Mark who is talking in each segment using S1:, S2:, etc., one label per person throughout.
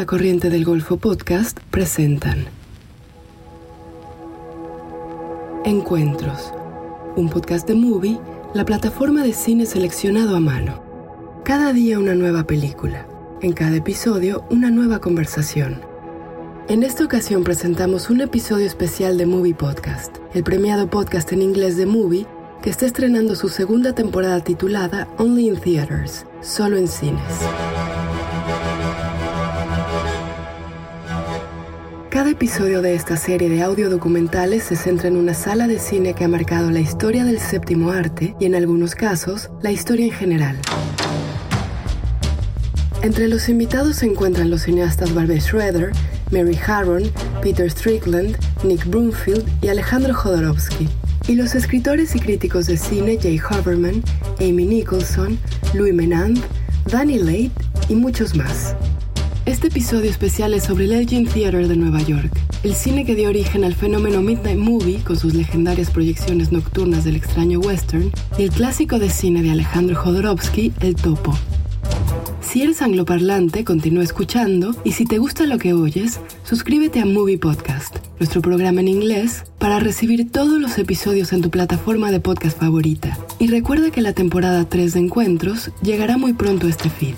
S1: La Corriente del Golfo Podcast presentan Encuentros, un podcast de Movie, la plataforma de cine seleccionado a mano. Cada día una nueva película, en cada episodio una nueva conversación. En esta ocasión presentamos un episodio especial de Movie Podcast, el premiado podcast en inglés de Movie que está estrenando su segunda temporada titulada Only in Theaters, solo en cines. Cada episodio de esta serie de audio documentales se centra en una sala de cine que ha marcado la historia del séptimo arte y en algunos casos la historia en general. Entre los invitados se encuentran los cineastas Barbie Schroeder, Mary Harron, Peter Strickland, Nick Broomfield y Alejandro Jodorowsky. Y los escritores y críticos de cine Jay Haberman, Amy Nicholson, Louis Menand, Danny Late y muchos más. Este episodio especial es sobre el Elgin Theater de Nueva York, el cine que dio origen al fenómeno Midnight Movie con sus legendarias proyecciones nocturnas del extraño western y el clásico de cine de Alejandro Jodorowsky, El Topo. Si eres angloparlante, continúa escuchando y si te gusta lo que oyes, suscríbete a Movie Podcast, nuestro programa en inglés, para recibir todos los episodios en tu plataforma de podcast favorita. Y recuerda que la temporada 3 de Encuentros llegará muy pronto a este feed.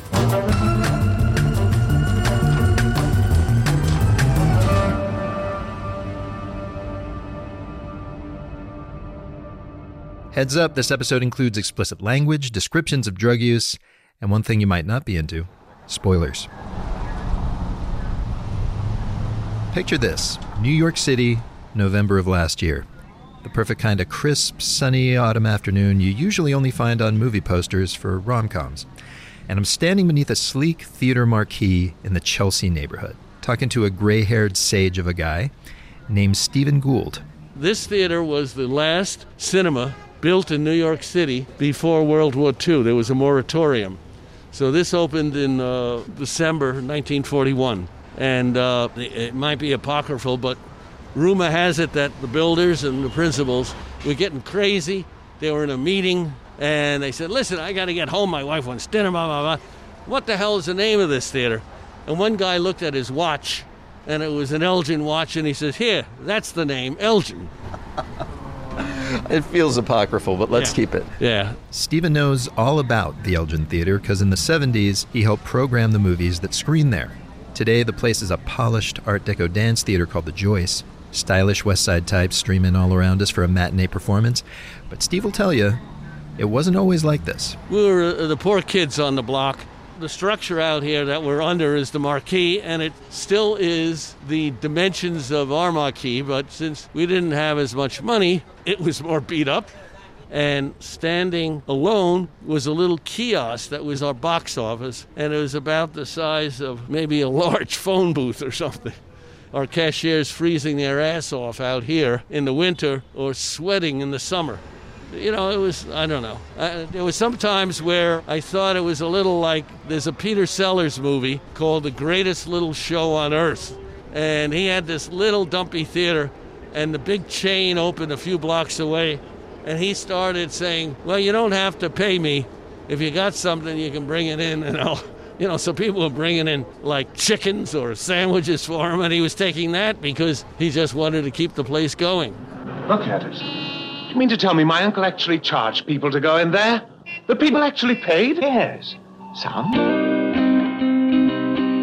S2: Heads up, this episode includes explicit language, descriptions of drug use, and one thing you might not be into spoilers. Picture this New York City, November of last year. The perfect kind of crisp, sunny autumn afternoon you usually only find on movie posters for rom coms. And I'm standing beneath a sleek theater marquee in the Chelsea neighborhood, talking to a gray haired sage of a guy named Stephen Gould.
S3: This theater was the last cinema built in New York City before World War II. There was a moratorium. So this opened in uh, December 1941. And uh, it might be apocryphal, but rumor has it that the builders and the principals were getting crazy. They were in a meeting and they said, Listen, I got to get home. My wife wants dinner, blah, blah, blah. What the hell is the name of this theater? And one guy looked at his watch and it was an Elgin watch and he says, Here, that's the name, Elgin.
S4: it feels apocryphal, but let's
S3: Yeah.
S4: keep it.
S3: Yeah.
S2: Stephen knows all about the Elgin Theater because in the 70s he helped program the movies that screen there. Today, the place is a polished Art Deco dance theater called the Joyce. Stylish West Side types stream in all around us for a matinee performance. But Steve will tell you, it wasn't always like this.
S3: We were uh, the poor kids on the block. The structure out here that we're under is the marquee, and it still is the dimensions of our marquee, but since we didn't have as much money, it was more beat up. And standing alone was a little kiosk that was our box office, and it was about the size of maybe a large phone booth or something. Our cashiers freezing their ass off out here in the winter or sweating in the summer you know, it was, I don't know. Uh, there was some times where I thought it was a little like there's a Peter Sellers movie called The Greatest Little Show on Earth. And he had this little dumpy theater, and the big chain opened a few blocks away. And he started saying, Well, you don't have to pay me. If you got something, you can bring it in, and I'll. You know, so people were bringing in like chickens or sandwiches for him, and he was taking that because he just wanted to keep the place going.
S5: Look at it. You mean to tell me my uncle actually charged people to go in there? The people actually paid? Yes. Some.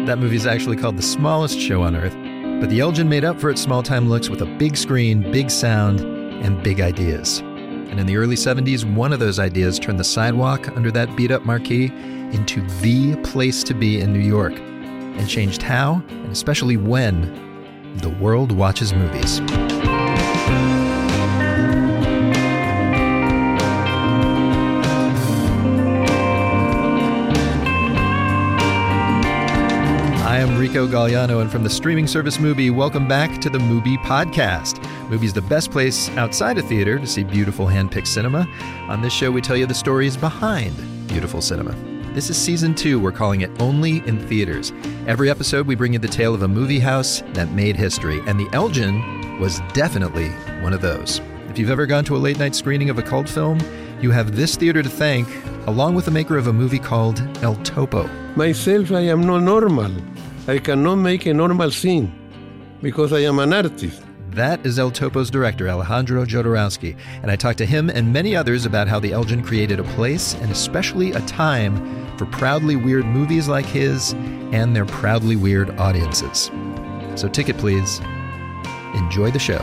S2: That movie is actually called The Smallest Show on Earth, but the Elgin made up for its small time looks with a big screen, big sound, and big ideas. And in the early 70s, one of those ideas turned the sidewalk under that beat up marquee into the place to be in New York and changed how, and especially when, the world watches movies. I am Rico Galliano, and from the streaming service Mubi, welcome back to the Mubi Podcast. Mubi's the best place outside a theater to see beautiful hand-picked cinema. On this show, we tell you the stories behind beautiful cinema. This is season two. We're calling it Only in Theaters. Every episode, we bring you the tale of a movie house that made history, and the Elgin was definitely one of those. If you've ever gone to a late night screening of a cult film, you have this theater to thank, along with the maker of a movie called El Topo.
S6: Myself, I am not normal. I cannot make a normal scene because I am an artist.
S2: That is El Topo's director, Alejandro Jodorowsky, and I talked to him and many others about how the Elgin created a place and especially a time for proudly weird movies like his and their proudly weird audiences. So, ticket please. Enjoy the show.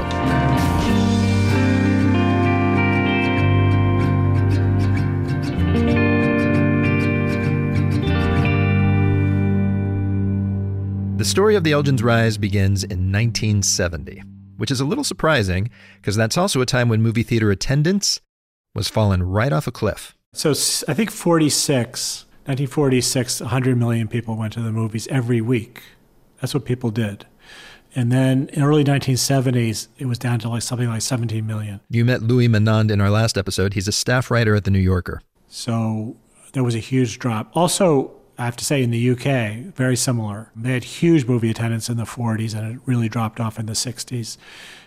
S2: Story of the Elgin's rise begins in 1970 which is a little surprising because that's also a time when movie theater attendance was falling right off a cliff.
S7: So I think 46, 1946, 100 million people went to the movies every week. That's what people did. And then in early 1970s, it was down to like something like 17 million.
S2: You met Louis Menand in our last episode. He's a staff writer at The New Yorker.
S7: So there was a huge drop. Also, I have to say, in the UK, very similar. They had huge movie attendance in the 40s and it really dropped off in the 60s.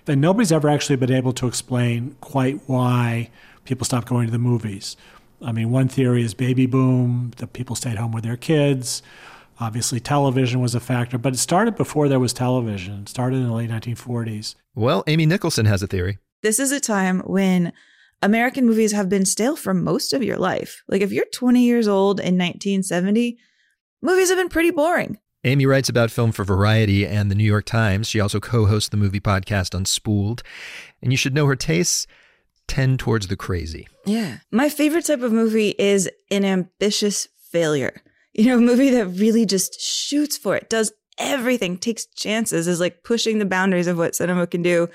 S7: And nobody's ever actually been able to explain quite why people stopped going to the movies. I mean, one theory is baby boom, that people stayed home with their kids. Obviously, television was a factor, but it started before there was television. It started in the late 1940s.
S2: Well, Amy Nicholson has a theory.
S8: This is a time when American movies have been stale for most of your life. Like if you're 20 years old in 1970, movies have been pretty boring.
S2: Amy writes about film for Variety and the New York Times. She also co hosts the movie podcast Unspooled. And you should know her tastes tend towards the crazy.
S8: Yeah. My favorite type of movie is an ambitious failure. You know, a movie that really just shoots for it, does everything, takes chances, is like pushing the boundaries of what cinema can do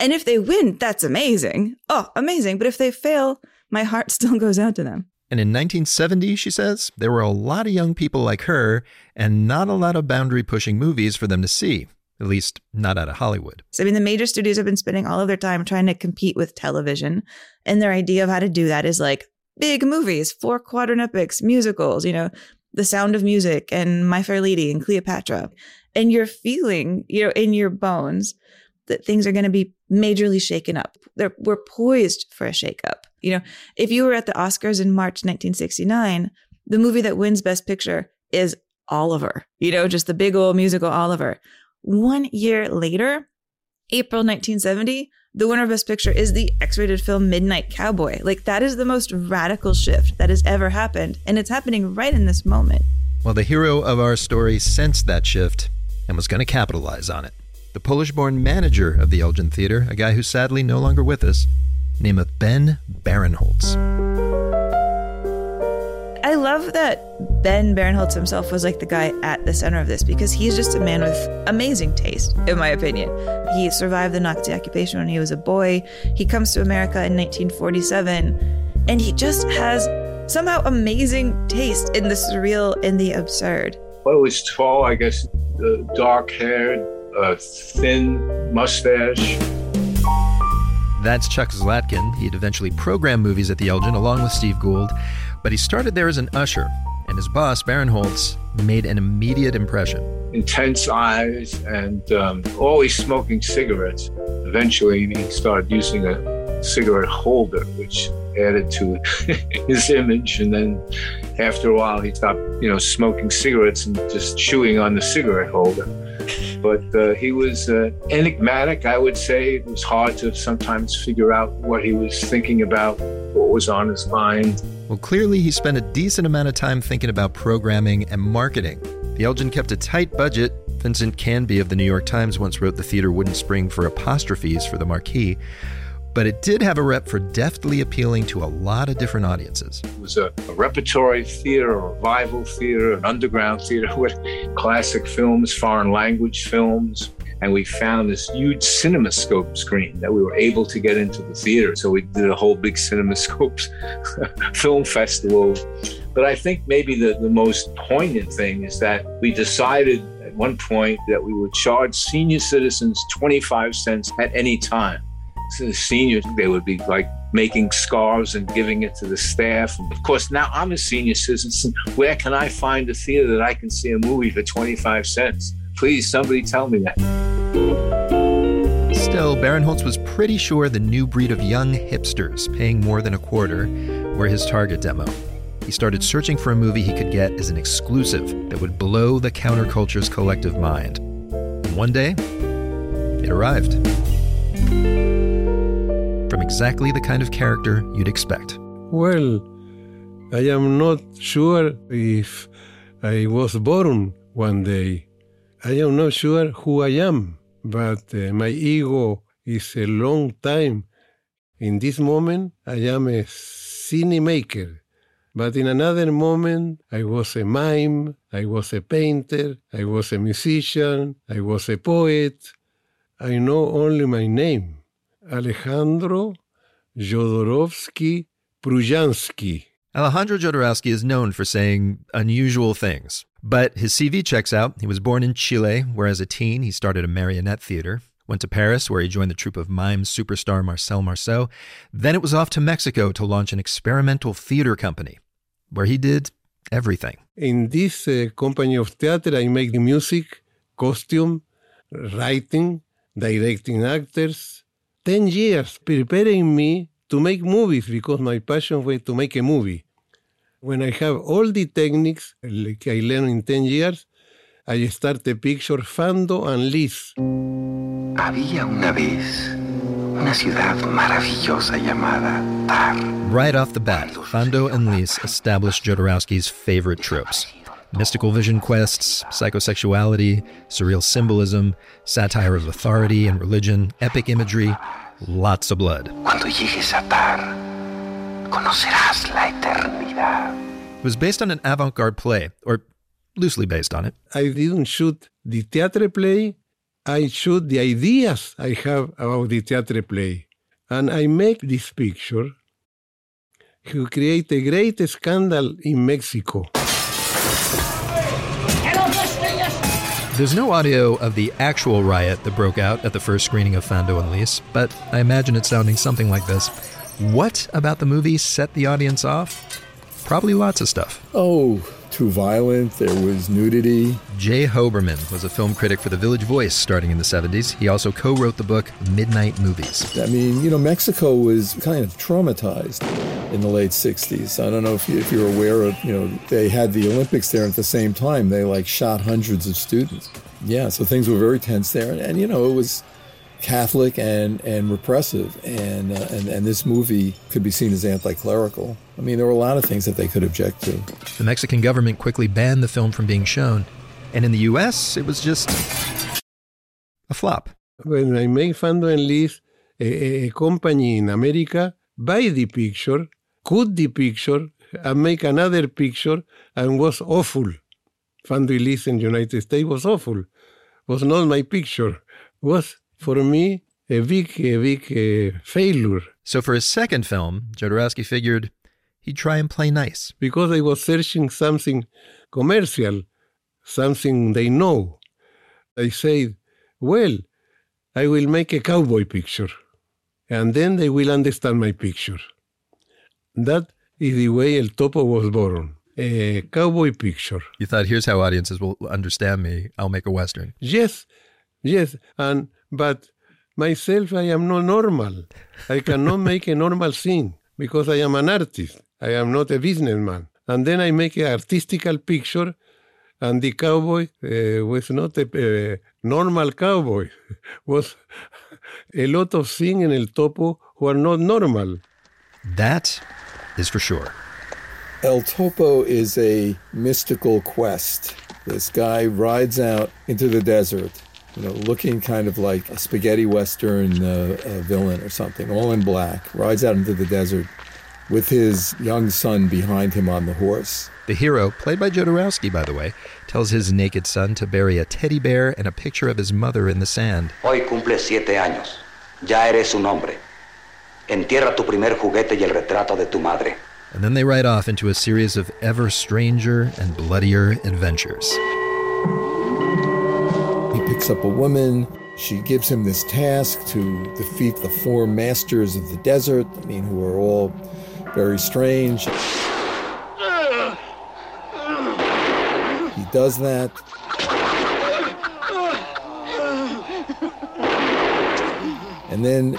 S8: and if they win, that's amazing. Oh, amazing. But if they fail, my heart still goes out to them.
S2: And in 1970, she says, there were a lot of young people like her and not a lot of boundary pushing movies for them to see, at least not out of Hollywood.
S8: So, I mean, the major studios have been spending all of their time trying to compete with television. And their idea of how to do that is like big movies, four quadrant epics, musicals, you know, The Sound of Music and My Fair Lady and Cleopatra. And you're feeling, you know, in your bones that things are going to be majorly shaken up. They're, we're poised for a shakeup. You know, if you were at the Oscars in March 1969, the movie that wins Best Picture is Oliver, you know, just the big old musical Oliver. One year later, April 1970, the winner of Best Picture is the X rated film Midnight Cowboy. Like, that is the most radical shift that has ever happened. And it's happening right in this moment.
S2: Well, the hero of our story sensed that shift and was going to capitalize on it the Polish born manager of the Elgin Theater, a guy who's sadly no longer with us, name of Ben Barenholtz.
S8: I love that Ben Barenholtz himself was like the guy at the center of this because he's just a man with amazing taste, in my opinion. He survived the Nazi occupation when he was a boy. He comes to America in 1947, and he just has somehow amazing taste in the surreal and the absurd.
S9: Well, he was tall, I guess, uh, dark haired, a thin mustache.
S2: That's Chuck Zlatkin. He'd eventually program movies at the Elgin along with Steve Gould, but he started there as an usher, and his boss, Barenholtz, made an immediate impression.
S9: Intense eyes and um, always smoking cigarettes. Eventually, he started using a cigarette holder, which added to his image. And then after a while, he stopped, you know, smoking cigarettes and just chewing on the cigarette holder but uh, he was uh, enigmatic, I would say. It was hard to sometimes figure out what he was thinking about, what was on his mind.
S2: Well, clearly, he spent a decent amount of time thinking about programming and marketing. The Elgin kept a tight budget. Vincent Canby of the New York Times once wrote the theater wouldn't spring for apostrophes for the marquee but it did have a rep for deftly appealing to a lot of different audiences.
S9: It was a, a repertory theater, a revival theater, an underground theater with classic films, foreign language films. And we found this huge cinemascope screen that we were able to get into the theater. So we did a whole big cinemascope film festival. But I think maybe the, the most poignant thing is that we decided at one point that we would charge senior citizens 25 cents at any time seniors, they would be like making scarves and giving it to the staff. Of course, now I'm a senior citizen. Where can I find a theater that I can see a movie for 25 cents? Please, somebody tell me that.
S2: Still, Barenholtz was pretty sure the new breed of young hipsters paying more than a quarter were his target demo. he started searching for a movie he could get as an exclusive that would blow the counterculture's collective mind. And one day, it arrived. Exactly the kind of character you'd expect.
S6: Well, I am not sure if I was born one day. I am not sure who I am, but uh, my ego is a long time. In this moment, I am a cinemaker. But in another moment, I was a mime, I was a painter, I was a musician, I was a poet. I know only my name Alejandro Jodorowsky Prujansky.
S2: Alejandro Jodorowsky is known for saying unusual things, but his CV checks out. He was born in Chile, where as a teen he started a marionette theater, went to Paris, where he joined the troupe of mime superstar Marcel Marceau. Then it was off to Mexico to launch an experimental theater company, where he did everything.
S6: In this uh, company of theater, I make the music, costume, writing, directing actors. 10 years preparing me to make movies because my passion was to make a movie. When I have all the techniques like I learned in 10 years, I start the picture Fando and Lis.
S10: Había una vez una ciudad maravillosa llamada Tar.
S2: Right off the bat, Fando and Lis established Jodorowsky's favorite tropes mystical vision quests, psychosexuality, surreal symbolism, satire of authority and religion, epic imagery, lots of blood.
S10: Cuando llegues a Tar, conocerás la eternidad.
S2: It was based on an avant garde play, or loosely based on it.
S6: I didn't shoot the theater play, I shoot the ideas I have about the theater play. And I make this picture to create a great scandal in Mexico.
S2: There's no audio of the actual riot that broke out at the first screening of Fando and Lis, but I imagine it sounding something like this. What about the movie set the audience off? Probably lots of stuff.
S11: Oh, too violent. There was nudity.
S2: Jay Hoberman was a film critic for The Village Voice starting in the 70s. He also co wrote the book Midnight Movies.
S11: I mean, you know, Mexico was kind of traumatized in the late 60s. I don't know if, you, if you're aware of, you know, they had the Olympics there at the same time. They like shot hundreds of students. Yeah, so things were very tense there. And, and you know, it was Catholic and, and repressive. And, uh, and, and this movie could be seen as anti clerical. I mean, there were a lot of things that they could object to.
S2: The Mexican government quickly banned the film from being shown. And in the US, it was just a flop.
S6: When I made Fando and Lis, a, a company in America buy the picture, cut the picture, and make another picture, and was awful. Fando and Lis in the United States was awful. Was not my picture. Was for me a big, a big uh, failure.
S2: So for his second film, Jodorowsky figured he'd try and play nice.
S6: Because I was searching something commercial, something they know. I said, well, I will make a cowboy picture, and then they will understand my picture. That is the way El Topo was born. A cowboy picture.
S2: You thought, here's how audiences will understand me. I'll make a Western.
S6: Yes, yes. And but myself, I am not normal. I cannot make a normal scene because I am an artist. I am not a businessman. And then I make an artistical picture, and the cowboy uh, was not a, normal cowboy. was a lot of things in El Topo who are not normal.
S2: That is for sure.
S11: El Topo is a mystical quest. This guy rides out into the desert, you know, looking kind of like a spaghetti western uh, uh, villain or something, all in black, rides out into the desert with his young son behind him on the horse.
S2: The hero, played by Jodorowsky, by the way, tells his naked son to bury a teddy bear and a picture of his mother in the sand.
S10: Hoy cumple siete años. Ya eres un hombre. Entierra tu primer juguete y el retrato de tu madre.
S2: And then they ride off into a series of ever stranger and bloodier adventures.
S11: Up a woman. She gives him this task to defeat the four masters of the desert, I mean, who are all very strange. He does that. And then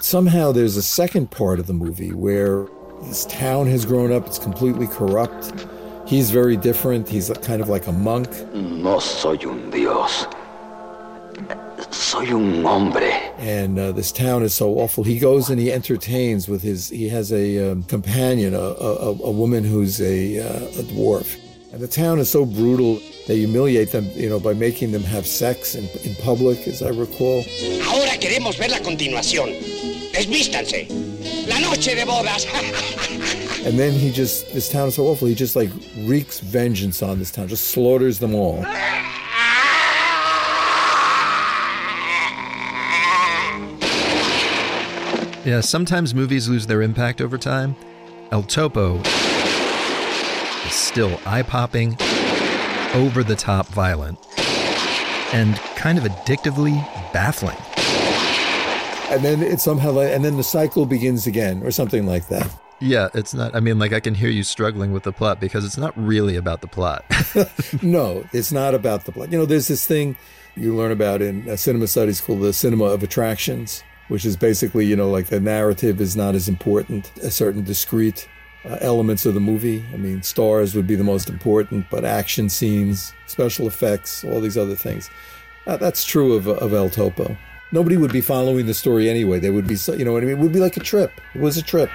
S11: somehow there's a second part of the movie where This town has grown up, it's completely corrupt. He's very different. He's kind of like a monk.
S10: No soy un dios. Soy un hombre.
S11: And uh, this town is so awful. He goes and he entertains with his. He has a um, companion, a, a, a, woman who's a, uh, a dwarf. And the town is so brutal. They humiliate them, you know, by making them have sex in, in public, as I recall.
S12: Ahora queremos ver la continuación. Desvístanse. La noche de bodas.
S11: and then he just, this town is so awful. He just like wreaks vengeance on this town, just slaughters them all.
S2: Yeah, sometimes movies lose their impact over time. El Topo is still eye popping, over the top violent, and kind of addictively baffling.
S11: And then it somehow, like, and then the cycle begins again, or something like that.
S2: Yeah, it's not. I mean, like, I can hear you struggling with the plot because it's not really about the plot.
S11: no, it's not about the plot. You know, there's this thing you learn about in cinema studies called the cinema of attractions, which is basically, you know, like the narrative is not as important as certain discrete uh, elements of the movie. I mean, stars would be the most important, but action scenes, special effects, all these other things. Uh, that's true of, of El Topo. Nobody would be following the story anyway. They would be, you know what I mean? It would be like a trip. It was a trip.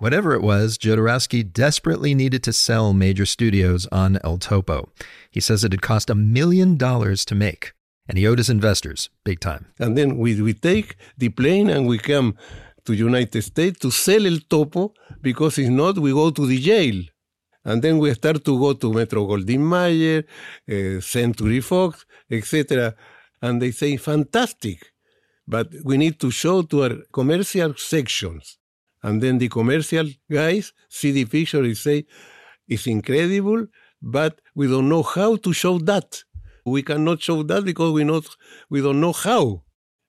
S2: Whatever it was, Jodorowsky desperately needed to sell major studios on El Topo. He says it had cost a million dollars to make, and he owed his investors big time.
S6: And then we, we take the plane and we come to United States to sell El Topo because if not, we go to the jail. And then we start to go to Metro Goldwyn Mayer, uh, Century Fox, etc. And they say, fantastic, but we need to show to our commercial sections. And then the commercial guys see the picture and say, it's incredible, but we don't know how to show that. We cannot show that because we not we don't know how.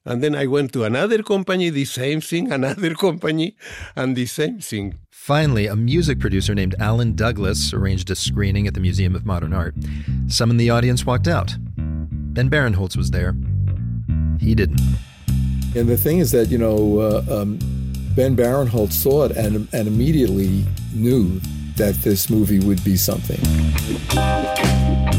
S6: And then I went to another company, the same thing, another company, and the same thing.
S2: Finally, a music producer named Alan Douglas arranged a screening at the Museum of Modern Art. Some in the audience walked out. Ben Barenholtz was there. He didn't.
S11: And the thing is that, you know, uh, um, Ben Barenholtz saw it and, and immediately knew that this movie would be something.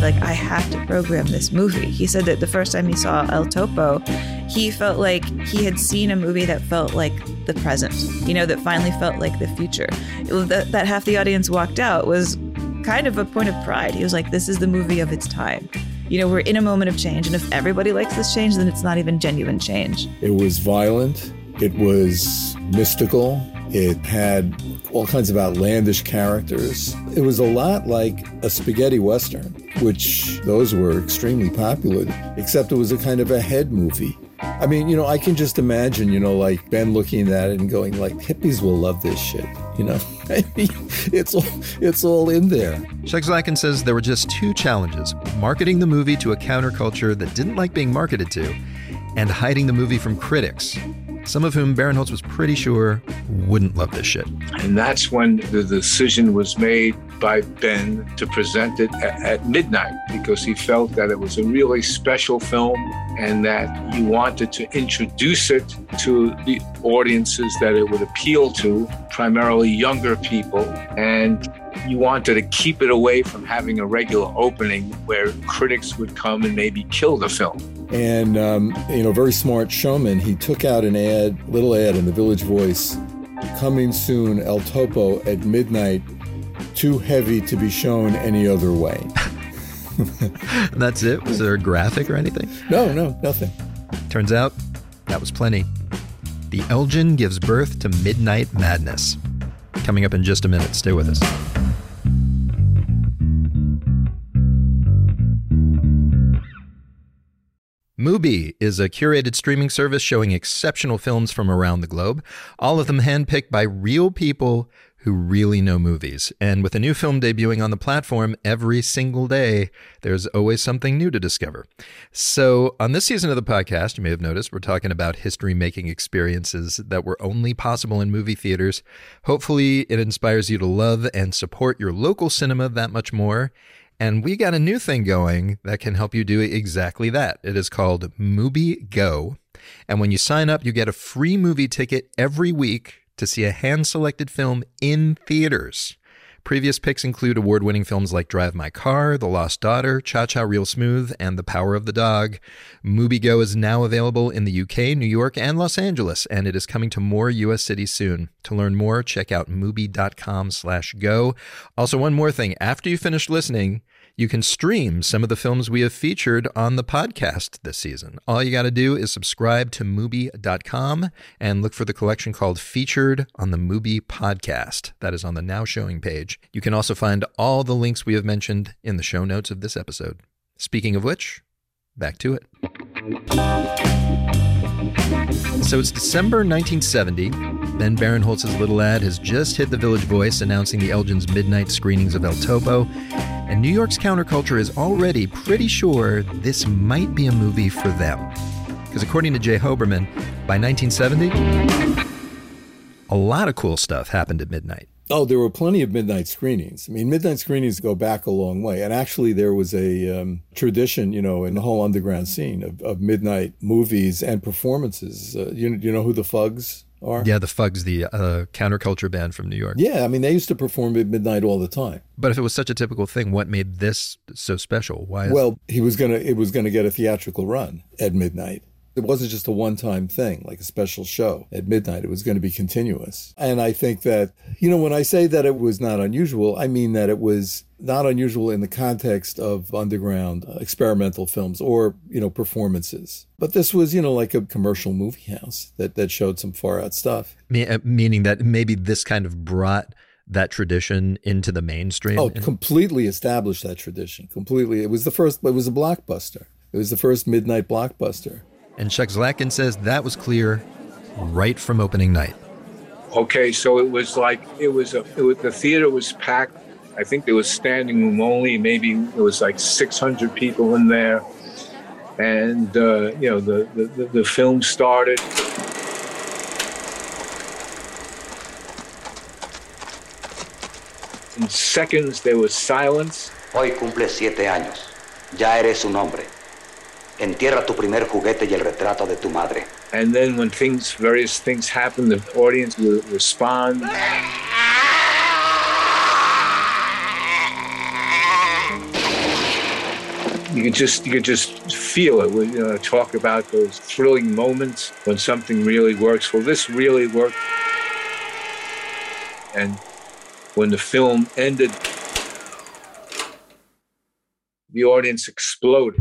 S8: Like, I have to program this movie. He said that the first time he saw El Topo, he felt like he had seen a movie that felt like the present, you know, that finally felt like the future. That, that half the audience walked out was kind of a point of pride. He was like, this is the movie of its time. You know, we're in a moment of change, and if everybody likes this change, then it's not even genuine change.
S11: It was violent, it was mystical, it had all kinds of outlandish characters. It was a lot like a spaghetti western, which those were extremely popular, except it was a kind of a head movie. I mean, you know, I can just imagine, you know, like Ben looking at it and going, like, hippies will love this shit. You know, it's all it's all in there.
S2: Chuck says there were just two challenges: marketing the movie to a counterculture that didn't like being marketed to, and hiding the movie from critics some of whom Barenholtz was pretty sure wouldn't love this shit.
S9: And that's when the decision was made by Ben to present it at, at midnight because he felt that it was a really special film and that he wanted to introduce it to the audiences that it would appeal to, primarily younger people. And you wanted to keep it away from having a regular opening where critics would come and maybe kill the film.
S11: And, um, you know, very smart showman, he took out an ad, little ad in the Village Voice, coming soon, El Topo at midnight, too heavy to be shown any other way.
S2: That's it? Was there a graphic or anything?
S11: No, no, nothing.
S2: Turns out that was plenty. The Elgin gives birth to Midnight Madness. Coming up in just a minute. Stay with us. Mubi is a curated streaming service showing exceptional films from around the globe, all of them handpicked by real people who really know movies. And with a new film debuting on the platform every single day, there's always something new to discover. So, on this season of the podcast, you may have noticed we're talking about history making experiences that were only possible in movie theaters. Hopefully, it inspires you to love and support your local cinema that much more And we got a new thing going that can help you do exactly that. It is called Mubi Go. And when you sign up, you get a free movie ticket every week to see a hand selected film in theaters. Previous picks include award winning films like Drive My Car, The Lost Daughter, Cha Cha Real Smooth, and The Power of the Dog. MubiGo is now available in the UK, New York, and Los Angeles, and it is coming to more US cities soon. To learn more, check out mubi.com slash go. Also, one more thing. After you finish listening, you can stream some of the films we have featured on the podcast this season. All you got to do is subscribe to Mubi.com and look for the collection called Featured on the Mubi Podcast. That is on the Now Showing page. You can also find all the links we have mentioned in the show notes of this episode. Speaking of which, back to it. So it's December 1970. Ben Barenholtz's little ad has just hit the Village Voice announcing the Elgin's midnight screenings of El Topo. And New York's counterculture is already pretty sure this might be a movie for them. Because according to Jay Hoberman, by 1970, a lot of cool stuff happened at midnight.
S11: Oh, there were plenty of midnight screenings. I mean, midnight screenings go back a long way. And actually, there was a um, tradition, you know, in the whole underground scene of, of midnight movies and performances. Uh, you, you know who the Fugs
S2: Yeah, the Fugs, the uh, counterculture band from New York.
S11: Yeah, I mean, they used to perform at midnight all the time.
S2: But if it was such a typical thing, what made this so special? Why? Is-
S11: well, he was gonna it was gonna get a theatrical run at midnight. It wasn't just a one time thing, like a special show at midnight. It was going to be continuous. And I think that, you know, when I say that it was not unusual, I mean that it was not unusual in the context of underground uh, experimental films or, you know, performances. But this was, you know, like a commercial movie house that, that showed some far out stuff.
S2: Me- uh, meaning that maybe this kind of brought that tradition into the mainstream.
S11: Oh, completely established that tradition. Completely. It was the first, it was a blockbuster. It was the first midnight blockbuster.
S2: And Chuck Zlatkin says that was clear right from opening night.
S9: Okay, so it was like it was a it was, the theater was packed. I think there was standing room only. Maybe it was like 600 people in there, and uh, you know the, the the film started. In seconds, there was silence.
S10: Hoy cumple siete años. Ya eres un hombre. Entierra tu primer juguete y el retrato de tu madre.
S9: And then when things, various things happen, the audience will respond. You could just, you could just feel it. We you uh, know, talk about those thrilling moments when something really works. Well, this really worked. And when the film ended, the audience exploded.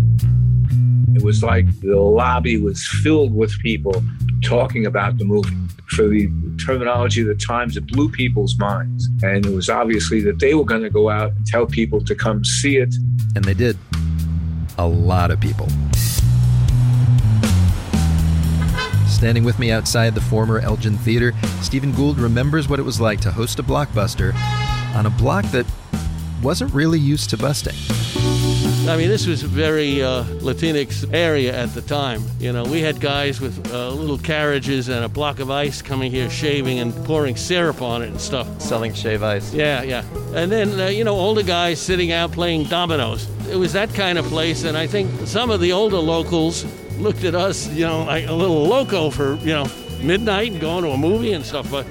S9: It was like the lobby was filled with people talking about the movie. For the terminology of the times, it blew people's minds. And it was obviously that they were going to go out and tell people to come see it.
S2: And they did. A lot of people. Standing with me outside the former Elgin Theater, Stephen Gould remembers what it was like to host a blockbuster on a block that wasn't really used to busting.
S3: I mean, this was a very uh, Latinx area at the time. You know, we had guys with uh, little carriages and a block of ice coming here shaving and pouring syrup on it and stuff.
S4: Selling shave ice.
S3: Yeah, yeah. And then, uh, you know, older guys sitting out playing dominoes. It was that kind of place, and I think some of the older locals looked at us, you know, like a little loco for, you know, midnight and going to a movie and stuff, but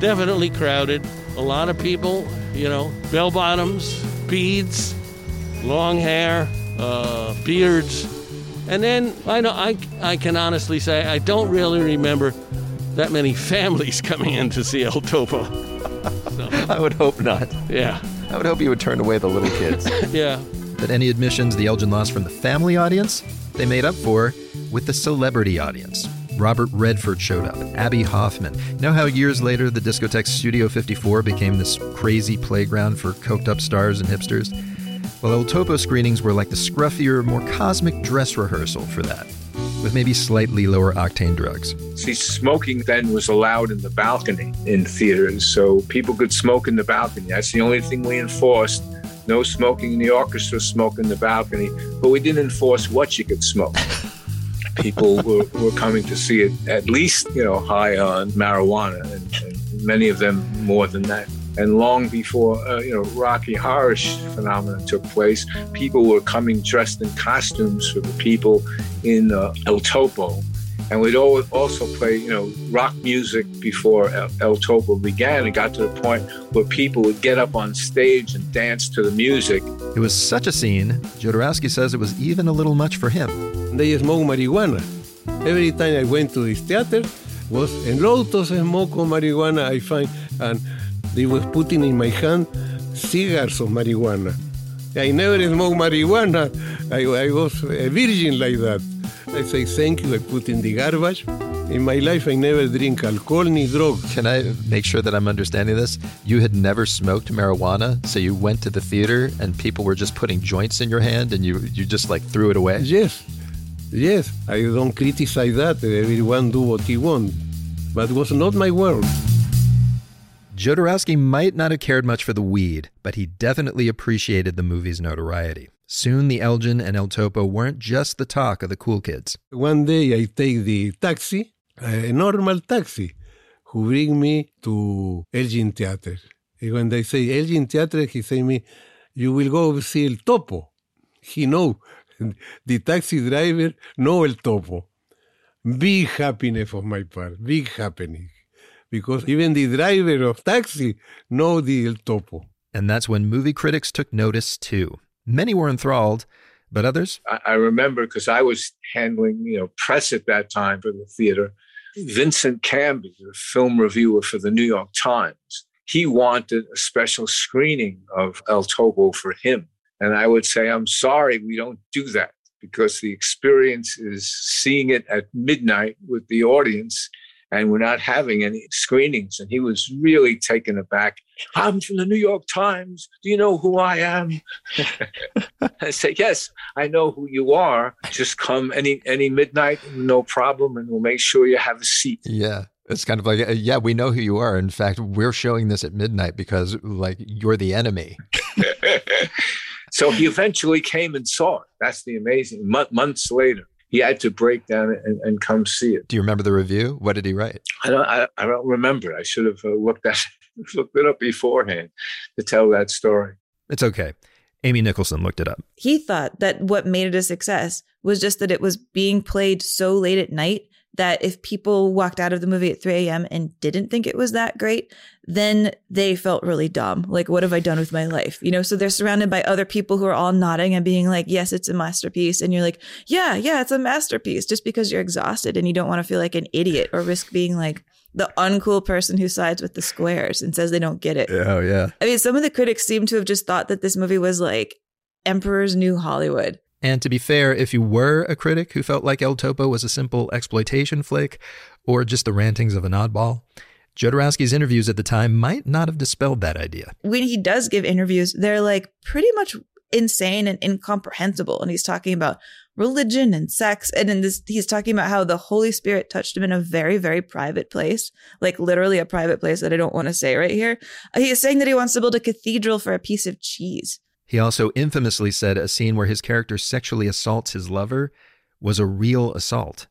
S3: definitely crowded. A lot of people, you know, bell bottoms, beads, long hair, uh, beards. And then I know I, I can honestly say I don't really remember that many families coming in to see El Topo.
S4: So, I would hope not.
S3: Yeah.
S4: I would hope you would turn away the little kids.
S3: yeah.
S2: But any admissions the Elgin lost from the family audience, they made up for with the celebrity audience. Robert Redford showed up, Abbie Hoffman. You know how years later the discotheque Studio 54 became this crazy playground for coked up stars and hipsters? Well, El Topo screenings were like the scruffier, more cosmic dress rehearsal for that, with maybe slightly lower octane drugs.
S9: See, smoking then was allowed in the balcony in theaters, so people could smoke in the balcony. That's the only thing we enforced. No smoking in the orchestra, smoke in the balcony, but we didn't enforce what you could smoke. People were, were coming to see it at least, you know, high on marijuana, and, and many of them more than that. And long before, uh, you know, Rocky Horror phenomenon took place, people were coming dressed in costumes for the people in uh, El Topo. And we'd also play, you know, rock music before El, El Topo began. It got to the point where people would get up on stage and dance to the music.
S2: It was such a scene, Jodorowsky says it was even a little much for him.
S6: They smoke marijuana. Every time I went to this theater, was a lot of smoke marijuana I find, and they was putting in my hand cigars of marijuana. I never smoked marijuana. I, I was a virgin like that. I say thank you. I put in the garbage. In my life, I never drink alcohol ni drugs.
S2: Can I make sure that I'm understanding this? You had never smoked marijuana, so you went to the theater and people were just putting joints in your hand and you, you just like threw it away?
S6: Yes. Yes. I don't criticize that. Everyone do what he want. But it was not my world.
S2: Jodorowsky might not have cared much for the weed, but he definitely appreciated the movie's notoriety. Soon the Elgin and El Topo weren't just the talk of the cool kids.
S6: One day I take the taxi, a normal taxi, who bring me to Elgin Theater. And when they say Elgin Theater, he say me, you will go see El Topo. He know, the taxi driver know El Topo. Big happiness of my part, big happening because even the driver of taxi know the El Topo.
S2: And that's when movie critics took notice too. Many were enthralled, but others?
S9: I, remember because I was handling, you know, press at that time for the theater. Vincent Canby, the film reviewer for the New York Times, he wanted a special screening of El Topo for him. And I would say, I'm sorry, we don't do that because the experience is seeing it at midnight with the audience and we're not having any screenings. And he was really taken aback. I'm from the New York Times. Do you know who I am? I say, Yes, I know who you are. Just come any any midnight, no problem, and we'll make sure you have a seat.
S2: Yeah. It's kind of like, uh, yeah, we know who you are. In fact, we're showing this at midnight because, like, you're the enemy.
S9: so he eventually came and saw it. That's the amazing. months later, he had to break down and, and come see it.
S2: Do you remember the review? What did he write?
S9: I don't. I, I don't remember. I should have uh, looked that looked it up beforehand to tell that story.
S2: It's okay. Amy Nicholson looked it up.
S8: He thought that what made it a success was just that it was being played so late at night that if people walked out of the movie at 3 a.m. and didn't think it was that great, then they felt really dumb. Like, what have I done with my life? You know, so they're surrounded by other people who are all nodding and being like, yes, it's a masterpiece. And you're like, yeah, yeah, it's a masterpiece just because you're exhausted and you don't want to feel like an idiot or risk being like, the uncool person who sides with the squares and says they don't get it.
S2: Oh, yeah.
S8: I mean, some of the critics seem to have just thought that this movie was like Emperor's New Hollywood.
S2: And to be fair, if you were a critic who felt like El Topo was a simple exploitation flick or just the rantings of an oddball, Jodorowsky's interviews at the time might not have dispelled that idea.
S8: When he does give interviews, they're like pretty much insane and incomprehensible. And he's talking about religion and sex. And in this, he's talking about how the Holy Spirit touched him in a very, very private place, like literally a private place that I don't want to say right here. He is saying that he wants to build a cathedral for a piece of cheese.
S2: He also infamously said a scene where his character sexually assaults his lover was a real assault.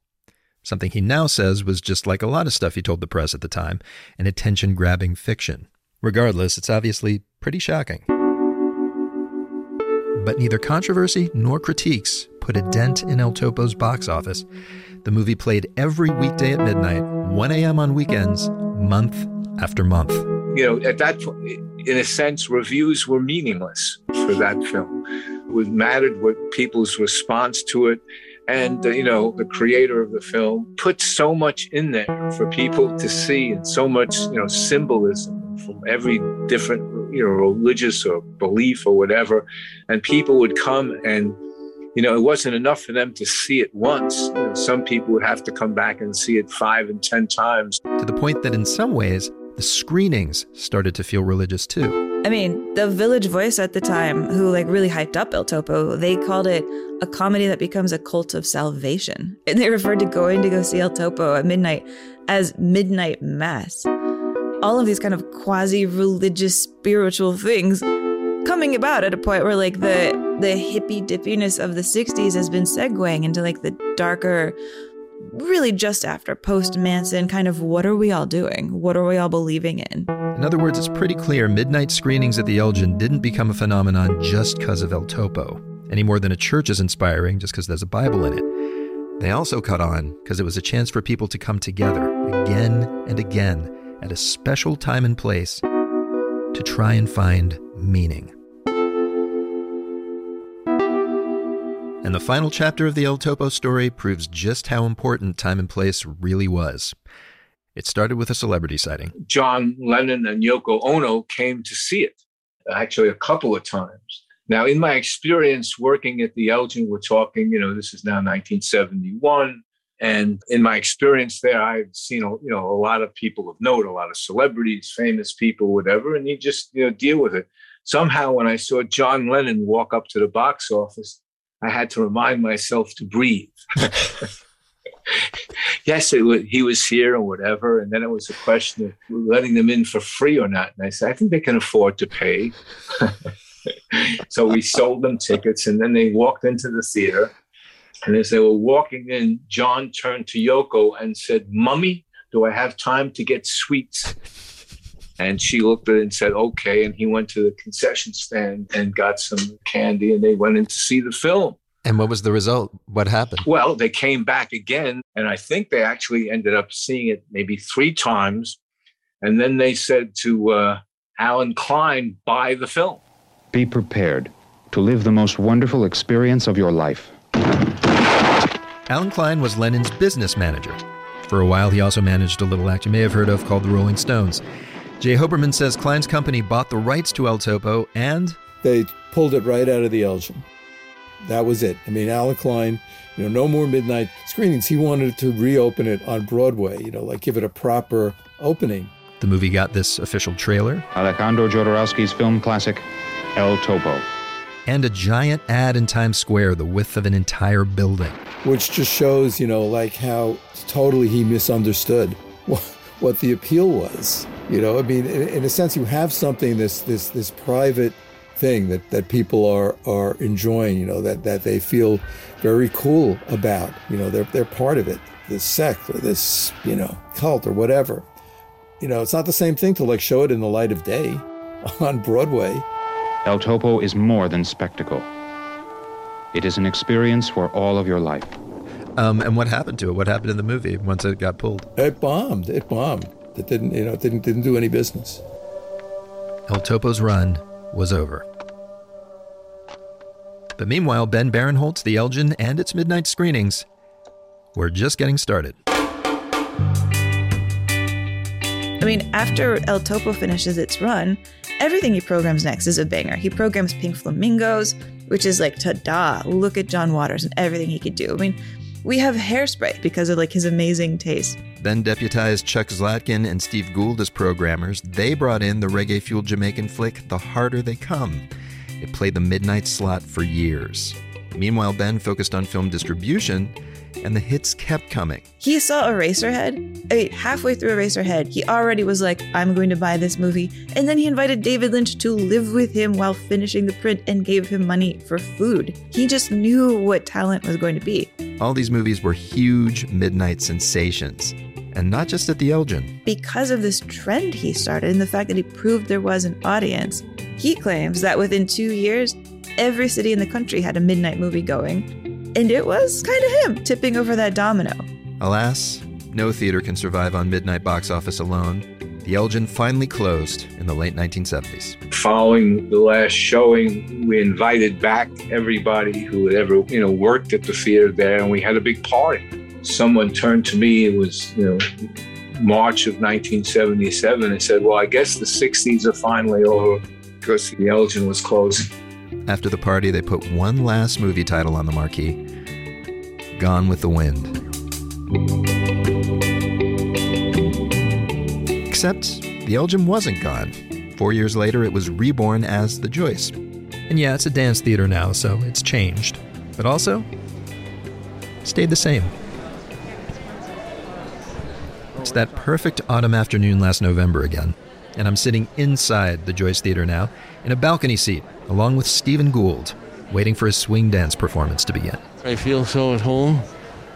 S2: Something he now says was just like a lot of stuff he told the press at the time, an attention grabbing fiction. Regardless, it's obviously pretty shocking. But neither controversy nor critiques put a dent in El Topo's box office. The movie played every weekday at midnight, 1 a.m. on weekends, month after month.
S9: You know, at that point, in a sense, reviews were meaningless for that film. What mattered what people's response to it. And, uh, you know, the creator of the film put so much in there for people to see and so much, you know, symbolism from every different, you know, religious or belief or whatever. And people would come and, you know, it wasn't enough for them to see it once. You know, some people would have to come back and see it five and 10 times.
S2: To the point that in some ways, the screenings started to feel religious too.
S8: I mean, the Village Voice at the time, who like really hyped up El Topo, they called it a comedy that becomes a cult of salvation. And they referred to going to go see El Topo at midnight as midnight mass. All of these kind of quasi religious spiritual things coming about at a point where like the the hippy dippiness of the 60s has been segueing into like the darker really just after post Manson, kind of what are we all doing? What are we all believing in?
S2: In other words, it's pretty clear midnight screenings at the Elgin didn't become a phenomenon just because of El Topo, any more than a church is inspiring just because there's a Bible in it. They also caught on because it was a chance for people to come together again and again at a special time and place to try and find meaning. And the final chapter of the El Topo story proves just how important time and place really was. It started with a celebrity sighting.
S9: John Lennon and Yoko Ono came to see it, actually, a couple of times. Now, in my experience working at the Elgin, we're talking, you know, this is now 1971. And in my experience there, I've seen, you know, a lot of people of note, a lot of celebrities, famous people, whatever, and you just, you know, deal with it. Somehow, when I saw John Lennon walk up to the box office, I had to remind myself to breathe. yes, was, he was here or whatever. And then it was a question of letting them in for free or not. And I said, I think they can afford to pay. so we sold them tickets and then they walked into the theater. And as they were walking in, John turned to Yoko and said, Mummy, do I have time to get sweets? And she looked at it and said, okay. And he went to the concession stand and got some candy and they went in to see the film.
S2: And what was the result? What happened?
S9: Well, they came back again. And I think they actually ended up seeing it maybe three times. And then they said to uh, Allen Klein, buy the film.
S13: Be prepared to live the most wonderful experience of your life.
S2: Allen Klein was Lennon's business manager. For a while, he also managed a little act you may have heard of called the Rolling Stones. Jay Hoberman says Klein's company bought the rights to El Topo and.
S11: They pulled it right out of the Elgin. That was it. I mean, Allen Klein, you know, no more midnight screenings. He wanted to reopen it on Broadway, you know, like give it a proper opening.
S2: The movie got this official trailer
S13: Alejandro Jodorowsky's film classic, El Topo.
S2: And a giant ad in Times Square, the width of an entire building.
S11: Which just shows, you know, like how totally he misunderstood what, the appeal was. You know, I mean, in, in a sense, you have something this this this private thing that, that people are are enjoying. You know, that that they feel very cool about. You know, they're they're part of it. This sect or this you know cult or whatever. You know, it's not the same thing to like show it in the light of day on Broadway.
S13: El Topo is more than spectacle. It is an experience for all of your life.
S2: Um, and what happened to it? What happened in the movie once it got pulled?
S11: It bombed. It bombed. It didn't, you know, it didn't didn't do any business.
S2: El Topo's run was over. But meanwhile, Ben Barenholtz, the Elgin, and its midnight screenings were just getting started.
S8: I mean, after El Topo finishes its run, everything he programs next is a banger. He programs Pink Flamingos, which is like, ta-da, look at John Waters and everything he could do. I mean, we have hairspray because of like his amazing taste.
S2: Ben deputized Chuck Zlatkin and Steve Gould as programmers. They brought in the reggae fueled Jamaican flick The Harder They Come. It played the midnight slot for years. Meanwhile, Ben focused on film distribution, and the hits kept coming.
S8: He saw Eraserhead. I mean, halfway through Eraserhead, he already was like, I'm going to buy this movie. And then he invited David Lynch to live with him while finishing the print and gave him money for food. He just knew what talent was going to be.
S2: All these movies were huge midnight sensations. And not just at the Elgin.
S8: Because of this trend he started and the fact that he proved there was an audience, he claims that within two years, every city in the country had a midnight movie going. And it was kind of him tipping over that domino.
S2: Alas, no theater can survive on midnight box office alone. The Elgin finally closed in the late 1970s.
S9: Following the last showing, we invited back everybody who had ever, you know, worked at the theater there, and we had a big party. Someone turned to me. It was, you know, March of 1977, and said, "Well, I guess the '60s are finally over because the Elgin was closing."
S2: After the party, they put one last movie title on the marquee Gone with the Wind. Except the Elgin wasn't gone. Four years later, it was reborn as the Joyce. And yeah, it's a dance theater now, so it's changed. But also, stayed the same. It's that perfect autumn afternoon last November again, and I'm sitting inside the Joyce Theater now in a balcony seat along with Stephen Gould, waiting for his swing dance performance to begin.
S3: I feel so at home.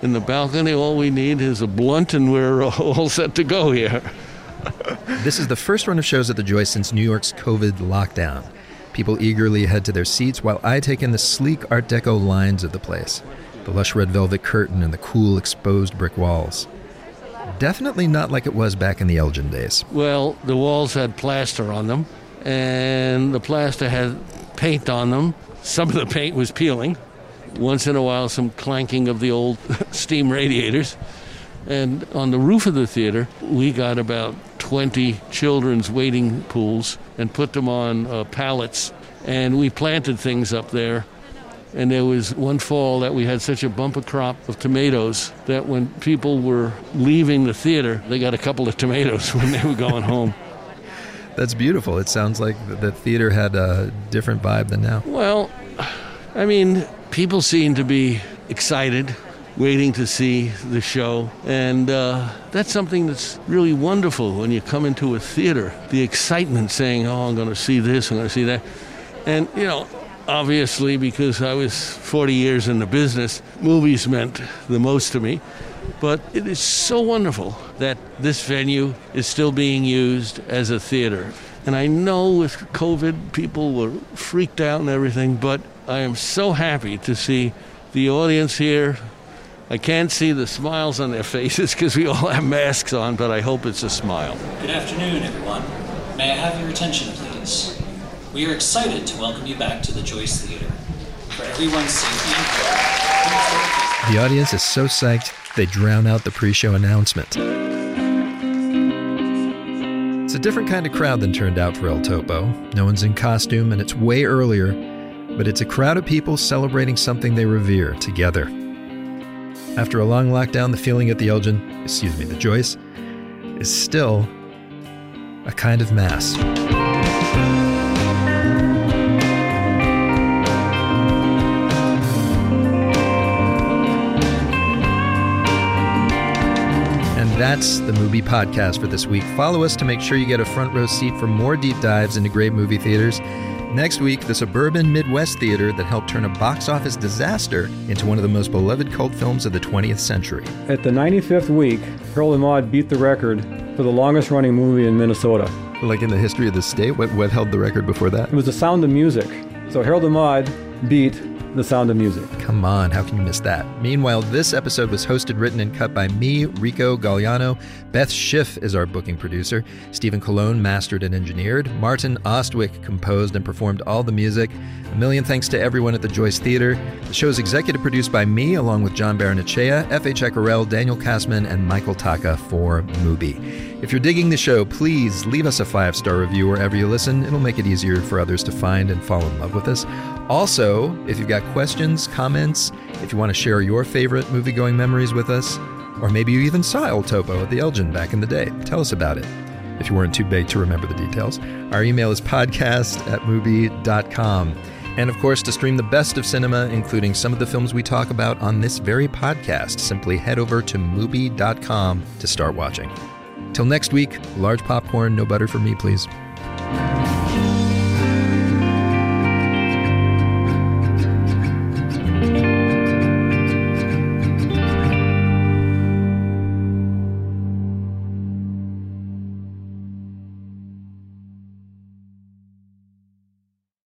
S3: In the balcony, all we need is a blunt, and we're all set to go here.
S2: This is the first run of shows at the Joyce since New York's COVID lockdown. People eagerly head to their seats while I take in the sleek Art Deco lines of the place the lush red velvet curtain and the cool exposed brick walls. Definitely not like it was back in the Elgin days.
S3: Well, the walls had plaster on them, and the plaster had paint on them. Some of the paint was peeling. Once in a while, some clanking of the old steam radiators. And on the roof of the theater, we got about 20 children's wading pools and put them on uh, pallets. And we planted things up there. And there was one fall that we had such a bumper crop of tomatoes that when people were leaving the theater, they got a couple of tomatoes when they were going home.
S2: That's beautiful. It sounds like the theater had a different vibe than now.
S3: Well, I mean, people seem to be excited, waiting to see the show. And uh, that's something that's really wonderful when you come into a theater. The excitement saying, oh, I'm going to see this, I'm going to see that. And, you know, obviously, because I was 40 years in the business, movies meant the most to me. But it is so wonderful that this venue is still being used as a theater. And I know with COVID, people were freaked out and everything, but I am so happy to see the audience here. I can't see the smiles on their faces because we all have masks on, but I hope it's a smile.
S14: Good afternoon, everyone. May I have your attention, please? We are excited to welcome you back to the Joyce Theater. For everyone's safety
S2: The audience is so psyched they drown out the pre show announcement. It's a different kind of crowd than turned out for El Topo. No one's in costume, and it's way earlier, but it's a crowd of people celebrating something they revere together. After a long lockdown, the feeling at the Elgin, excuse me, the Joyce, is still a kind of mass. And that's the movie podcast for this week. Follow us to make sure you get a front row seat for more deep dives into great movie theaters. Next week, the suburban Midwest theater that helped turn a box office disaster into one of the most beloved cult films of the 20th century.
S15: At the 95th week, Harold and Maude beat the record for the longest running movie in Minnesota.
S2: Like in the history of the state? What, what held the record before that?
S15: It was The Sound of Music. So Harold and Maude beat the Sound of Music.
S2: Come on, how can you miss that? Meanwhile, this episode was hosted, written, and cut by me, Rico Gagliano. Beth Schiff is our booking producer. Stephen Colon mastered and engineered. Martin Ostwick composed and performed all the music. A million thanks to everyone at the Joyce Theater. The show is executive produced by me, along with John Barrenechea, F.H. Eckerell, Daniel Kassman, and Michael Taka for Mubi. If you're digging the show, please leave us a five star review wherever you listen. It'll make it easier for others to find and fall in love with us. Also, if you've got questions, comments, if you want to share your favorite movie going memories with us, or maybe you even saw El Topo at the Elgin back in the day, tell us about it. If you weren't too big to remember the details, our email is podcast at mubi.com. And of course, to stream the best of cinema, including some of the films we talk about on this very podcast, simply head over to mubi.com to start watching. Till next week, large popcorn, no butter for me, please.